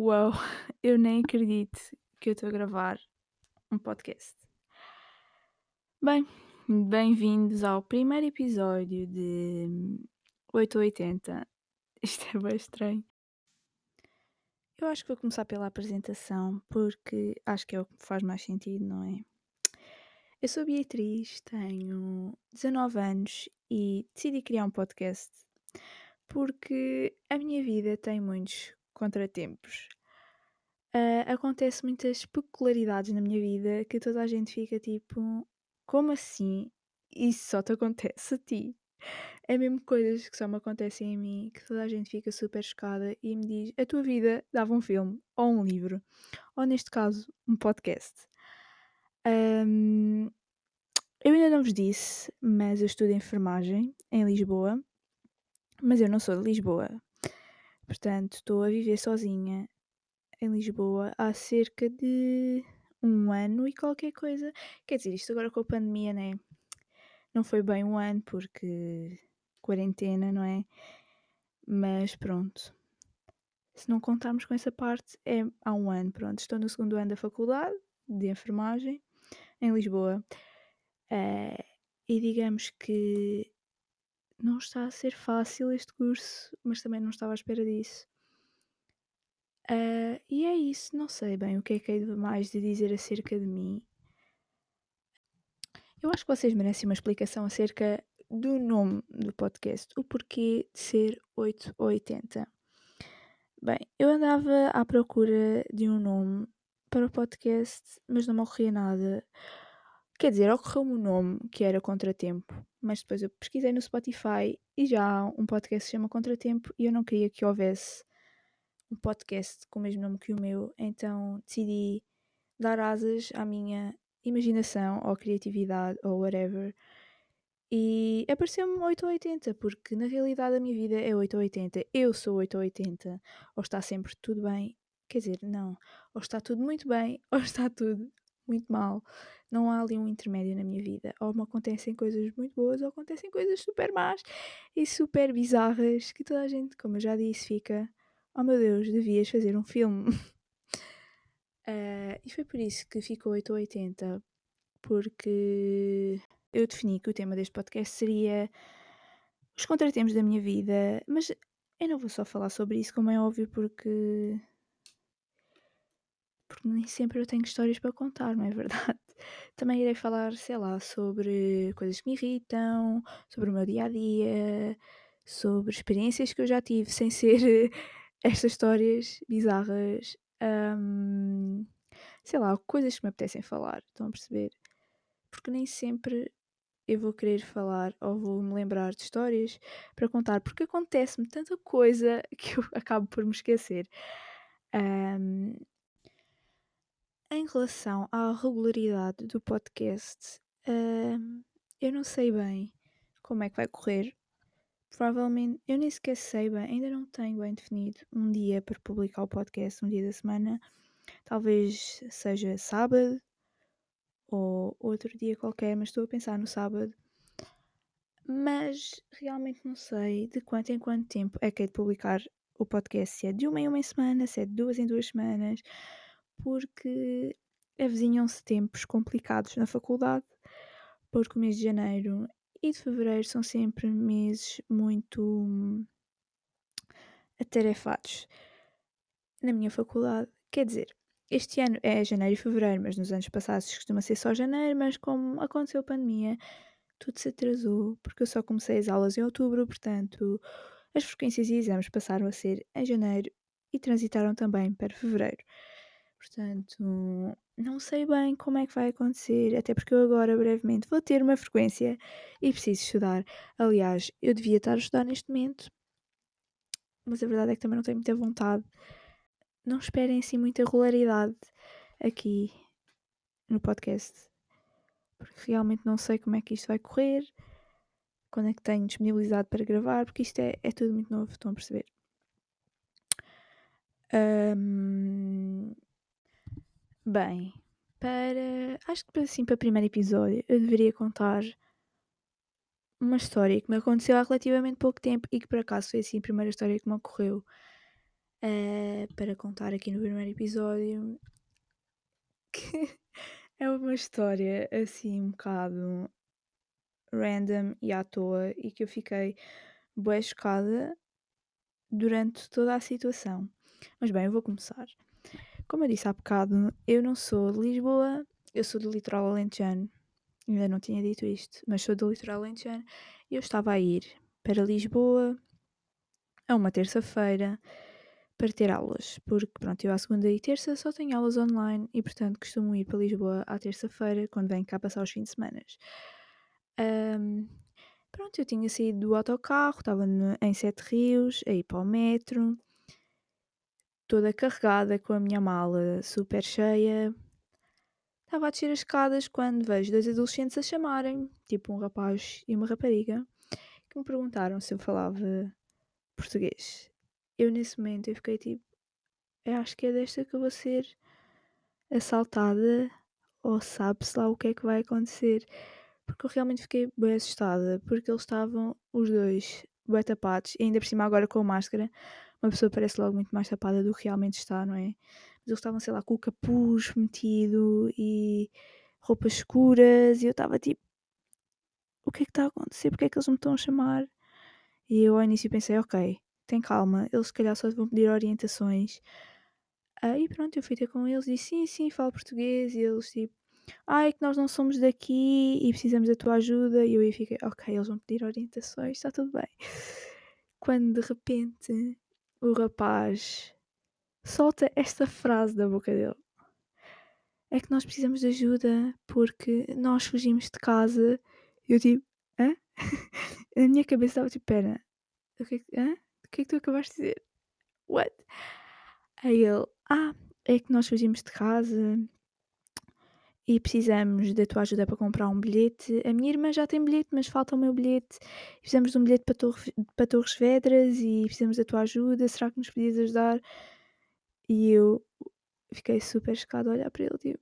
Uau, eu nem acredito que eu estou a gravar um podcast. Bem, bem-vindos ao primeiro episódio de 880. Isto é bem estranho. Eu acho que vou começar pela apresentação porque acho que é o que faz mais sentido, não é? Eu sou Beatriz, tenho 19 anos e decidi criar um podcast porque a minha vida tem muitos contratempos. Uh, acontece muitas peculiaridades na minha vida que toda a gente fica tipo, como assim? Isso só te acontece a ti? É mesmo coisas que só me acontecem a mim, que toda a gente fica super chocada e me diz: a tua vida dava um filme, ou um livro, ou neste caso, um podcast. Um, eu ainda não vos disse, mas eu estudo enfermagem em Lisboa, mas eu não sou de Lisboa. Portanto, estou a viver sozinha em Lisboa há cerca de um ano e qualquer coisa. Quer dizer, isto agora com a pandemia, né? Não foi bem um ano porque quarentena, não é? Mas pronto. Se não contarmos com essa parte, é há um ano, pronto. Estou no segundo ano da faculdade de enfermagem em Lisboa. Uh, e digamos que não está a ser fácil este curso, mas também não estava à espera disso. Uh, e é isso, não sei bem o que é que hei de mais de dizer acerca de mim. Eu acho que vocês merecem uma explicação acerca do nome do podcast, o porquê de ser 880. Bem, eu andava à procura de um nome para o podcast, mas não me ocorria nada. Quer dizer, ocorreu-me um nome que era Contratempo, mas depois eu pesquisei no Spotify e já há um podcast que se chama Contratempo e eu não queria que houvesse um podcast com o mesmo nome que o meu, então decidi dar asas à minha imaginação ou criatividade ou whatever. E apareceu-me 8 ou 80, porque na realidade a minha vida é 8 ou 80. Eu sou 8 ou 80. Ou está sempre tudo bem, quer dizer, não. Ou está tudo muito bem, ou está tudo muito mal. Não há ali um intermédio na minha vida. Ou me acontecem coisas muito boas, ou acontecem coisas super más e super bizarras que toda a gente, como eu já disse, fica oh meu Deus, devias fazer um filme. uh, e foi por isso que ficou 8 ou 80, porque eu defini que o tema deste podcast seria os contratempos da minha vida, mas eu não vou só falar sobre isso, como é óbvio, porque. Porque nem sempre eu tenho histórias para contar, não é verdade? Também irei falar, sei lá, sobre coisas que me irritam, sobre o meu dia a dia, sobre experiências que eu já tive sem ser estas histórias bizarras, um, sei lá, coisas que me apetecem falar, estão a perceber? Porque nem sempre eu vou querer falar ou vou me lembrar de histórias para contar, porque acontece-me tanta coisa que eu acabo por me esquecer. Um, em relação à regularidade do podcast, um, eu não sei bem como é que vai correr, Provavelmente, eu nem sequer sei bem, ainda não tenho bem definido um dia para publicar o podcast, um dia da semana. Talvez seja sábado ou outro dia qualquer, mas estou a pensar no sábado. Mas realmente não sei de quanto em quanto tempo é que é de publicar o podcast, se é de uma em uma semana, se é de duas em duas semanas, porque avizinham-se tempos complicados na faculdade, porque o mês de janeiro e de fevereiro são sempre meses muito hum, atarefados na minha faculdade. Quer dizer, este ano é janeiro e fevereiro, mas nos anos passados costuma ser só janeiro, mas como aconteceu a pandemia, tudo se atrasou, porque eu só comecei as aulas em outubro, portanto, as frequências e exames passaram a ser em janeiro e transitaram também para fevereiro. Portanto, não sei bem como é que vai acontecer, até porque eu agora brevemente vou ter uma frequência e preciso estudar. Aliás, eu devia estar a estudar neste momento, mas a verdade é que também não tenho muita vontade. Não esperem assim muita regularidade aqui no podcast, porque realmente não sei como é que isto vai correr, quando é que tenho disponibilidade para gravar, porque isto é, é tudo muito novo, estão a perceber. Um, Bem, para. Acho que assim, para o primeiro episódio, eu deveria contar uma história que me aconteceu há relativamente pouco tempo e que por acaso foi assim a primeira história que me ocorreu. uh, para contar aqui no primeiro episódio que é uma história assim um bocado random e à toa e que eu fiquei bué chocada durante toda a situação. Mas bem, eu vou começar. Como eu disse há bocado, eu não sou de Lisboa, eu sou do litoral alentejano. Ainda não tinha dito isto, mas sou do litoral alentejano e eu estava a ir para Lisboa a uma terça-feira para ter aulas, porque pronto, eu à segunda e terça só tenho aulas online e portanto costumo ir para Lisboa à terça-feira quando venho cá passar os fins de semana. Um, pronto, eu tinha saído do autocarro, estava em Sete Rios, a ir para o metro, toda carregada com a minha mala super cheia. Estava a descer as escadas quando vejo dois adolescentes a chamarem, tipo um rapaz e uma rapariga, que me perguntaram se eu falava português eu nesse momento eu fiquei tipo, eu acho que é desta que eu vou ser assaltada ou sabe-se lá o que é que vai acontecer. Porque eu realmente fiquei bem assustada, porque eles estavam os dois bem tapados, e ainda por cima agora com a máscara, uma pessoa parece logo muito mais tapada do que realmente está, não é? Mas eles estavam, sei lá, com o capuz metido e roupas escuras, e eu estava tipo, o que é que está a acontecer? Porque é que eles me estão a chamar? E eu ao início pensei, ok, tem calma, eles se calhar só vão pedir orientações. Aí pronto, eu fui ter com eles e disse sim, sim, falo português. E eles tipo, ah, é que nós não somos daqui e precisamos da tua ajuda. E eu aí fiquei, ok, eles vão pedir orientações, está tudo bem. Quando de repente o rapaz solta esta frase da boca dele. É que nós precisamos de ajuda porque nós fugimos de casa. E eu tipo, hã? Na minha cabeça estava tipo, pera, o que é hã? o que é que tu acabaste de dizer? What? Aí ele, ah, é que nós fugimos de casa e precisamos da tua ajuda para comprar um bilhete. A minha irmã já tem bilhete, mas falta o meu bilhete. Precisamos de um bilhete para, Torre, para Torres Vedras e precisamos da tua ajuda. Será que nos podias ajudar? E eu fiquei super chocada a olhar para ele, tipo,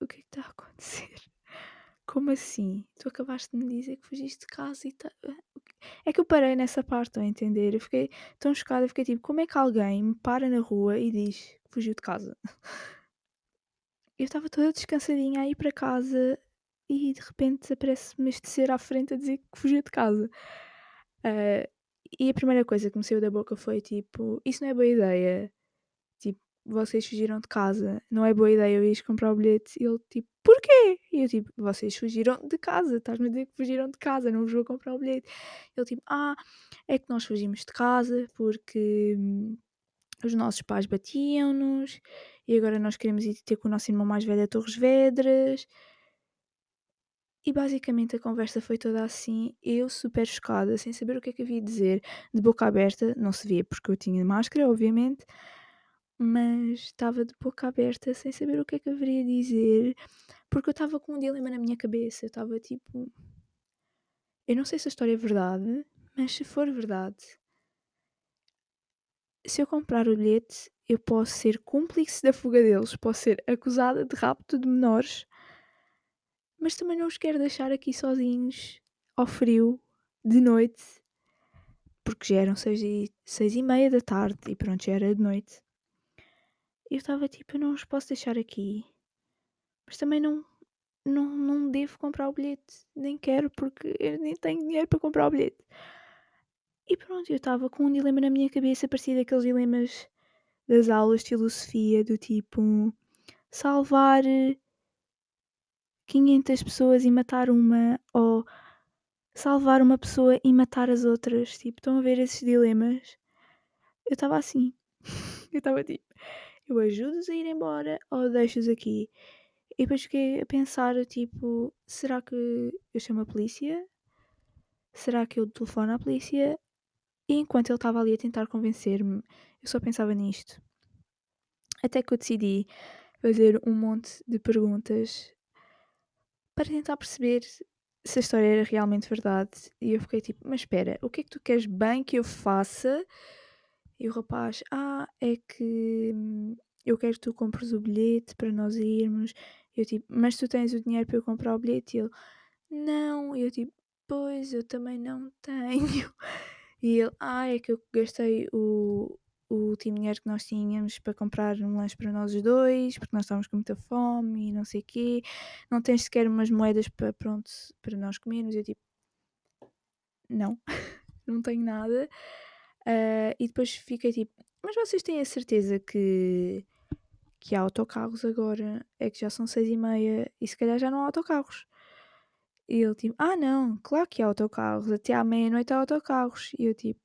o que é que está a acontecer? Como assim? Tu acabaste de me dizer que fugiste de casa e tá... É que eu parei nessa parte, a entender? Eu fiquei tão chocada, eu fiquei tipo, como é que alguém me para na rua e diz que fugiu de casa? Eu estava toda descansadinha a ir para casa e de repente aparece-me este ser à frente a dizer que fugiu de casa. Uh, e a primeira coisa que me saiu da boca foi tipo, isso não é boa ideia. Tipo, vocês fugiram de casa, não é boa ideia eu ir comprar o bilhete. E ele tipo, porquê? E eu tipo, vocês fugiram de casa, estás-me a dizer que fugiram de casa, não vos vou comprar o bilhete. Ele tipo, ah, é que nós fugimos de casa porque os nossos pais batiam-nos e agora nós queremos ir ter com o nosso irmão mais velho a Torres Vedras. E basicamente a conversa foi toda assim, eu super chocada, sem saber o que é que havia de dizer, de boca aberta, não se via porque eu tinha máscara, obviamente, mas estava de boca aberta sem saber o que é que haveria de dizer, porque eu estava com um dilema na minha cabeça. Eu estava tipo. Eu não sei se a história é verdade, mas se for verdade, se eu comprar o bilhete, eu posso ser cúmplice da fuga deles, posso ser acusada de rapto de menores, mas também não os quero deixar aqui sozinhos, ao frio, de noite, porque já eram seis e, seis e meia da tarde e pronto, já era de noite eu estava tipo, eu não os posso deixar aqui. Mas também não, não, não devo comprar o bilhete. Nem quero porque eu nem tenho dinheiro para comprar o bilhete. E pronto, eu estava com um dilema na minha cabeça, parecido aqueles dilemas das aulas de filosofia, do tipo salvar 500 pessoas e matar uma, ou salvar uma pessoa e matar as outras. Tipo, estão a ver esses dilemas? Eu estava assim. eu estava tipo, eu ajudo-os a ir embora ou deixo-os aqui? E depois fiquei a pensar, tipo, será que eu chamo a polícia? Será que eu telefono à polícia? E enquanto ele estava ali a tentar convencer-me, eu só pensava nisto. Até que eu decidi fazer um monte de perguntas para tentar perceber se a história era realmente verdade. E eu fiquei tipo, mas espera, o que é que tu queres bem que eu faça e o rapaz, ah, é que hum, eu quero que tu compres o bilhete para nós irmos. Eu tipo, mas tu tens o dinheiro para eu comprar o bilhete? E ele, não. E eu tipo, pois, eu também não tenho. E ele, ah, é que eu gastei o, o último dinheiro que nós tínhamos para comprar um lanche para nós dois, porque nós estávamos com muita fome e não sei o quê. Não tens sequer umas moedas para, pronto, para nós comermos. Eu tipo, não, não tenho nada. Uh, e depois fiquei tipo, mas vocês têm a certeza que, que há autocarros agora? É que já são seis e meia e se calhar já não há autocarros. E ele tipo, ah não, claro que há autocarros, até à meia-noite há autocarros. E eu tipo,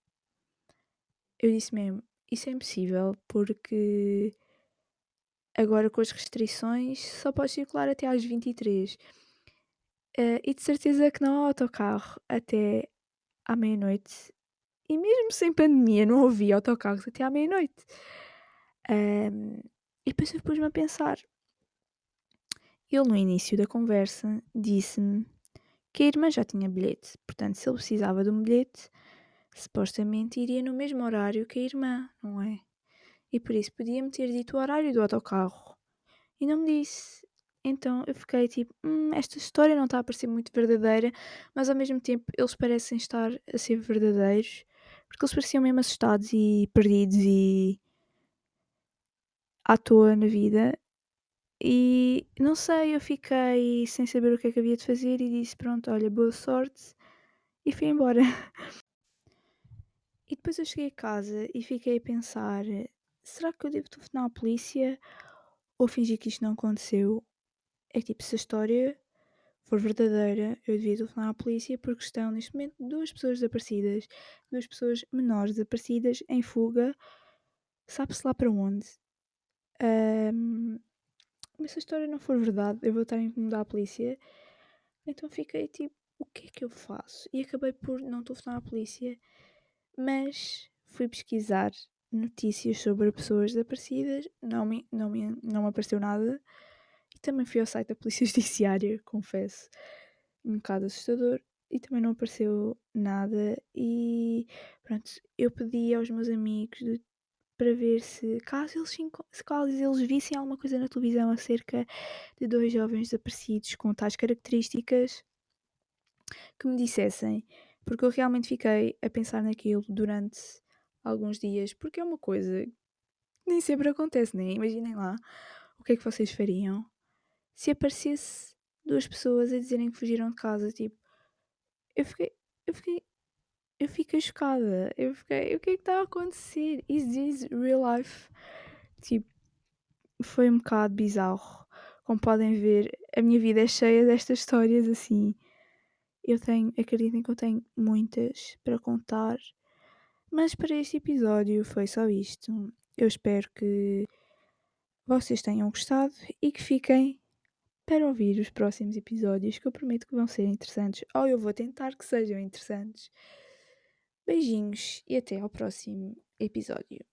eu disse mesmo, isso é impossível porque agora com as restrições só pode circular até às 23. Uh, e de certeza que não há autocarro até à meia-noite. E mesmo sem pandemia não havia autocarros até à meia-noite. Um, e depois eu pus-me a pensar. Ele no início da conversa disse-me que a irmã já tinha bilhete, portanto se ele precisava de um bilhete, supostamente iria no mesmo horário que a irmã, não é? E por isso podia-me ter dito o horário do autocarro. E não me disse. Então eu fiquei tipo, hum, esta história não está a parecer muito verdadeira, mas ao mesmo tempo eles parecem estar a ser verdadeiros, porque eles pareciam mesmo assustados e perdidos e à toa na vida. E não sei, eu fiquei sem saber o que é que havia de fazer e disse: Pronto, olha, boa sorte, e fui embora. E depois eu cheguei a casa e fiquei a pensar: será que eu devo telefonar à polícia ou fingir que isto não aconteceu? É tipo, se a história for verdadeira, eu devia telefonar à polícia porque estão neste momento duas pessoas desaparecidas, duas pessoas menores desaparecidas em fuga, sabe-se lá para onde. Um, mas se a história não for verdade, eu vou estar a incomodar a polícia. Então fiquei tipo, o que é que eu faço? E acabei por não telefonar à polícia mas fui pesquisar notícias sobre pessoas desaparecidas, não me, não me, não me apareceu nada. E também fui ao site da Polícia Judiciária, confesso, um bocado assustador, e também não apareceu nada. E pronto, eu pedi aos meus amigos para ver se caso eles, se caso eles vissem alguma coisa na televisão acerca de dois jovens desaparecidos com tais características, que me dissessem porque eu realmente fiquei a pensar naquilo durante alguns dias, porque é uma coisa que nem sempre acontece, né? Imaginem lá o que é que vocês fariam se aparecesse duas pessoas a dizerem que fugiram de casa, tipo, eu fiquei, eu fiquei, eu fiquei chocada, eu fiquei, o que é que está a acontecer? Is this real life? Tipo, foi um bocado bizarro. Como podem ver, a minha vida é cheia destas histórias assim eu tenho, acreditem que eu tenho muitas para contar, mas para este episódio foi só isto. Eu espero que vocês tenham gostado e que fiquem para ouvir os próximos episódios que eu prometo que vão ser interessantes, ou eu vou tentar que sejam interessantes. Beijinhos e até ao próximo episódio.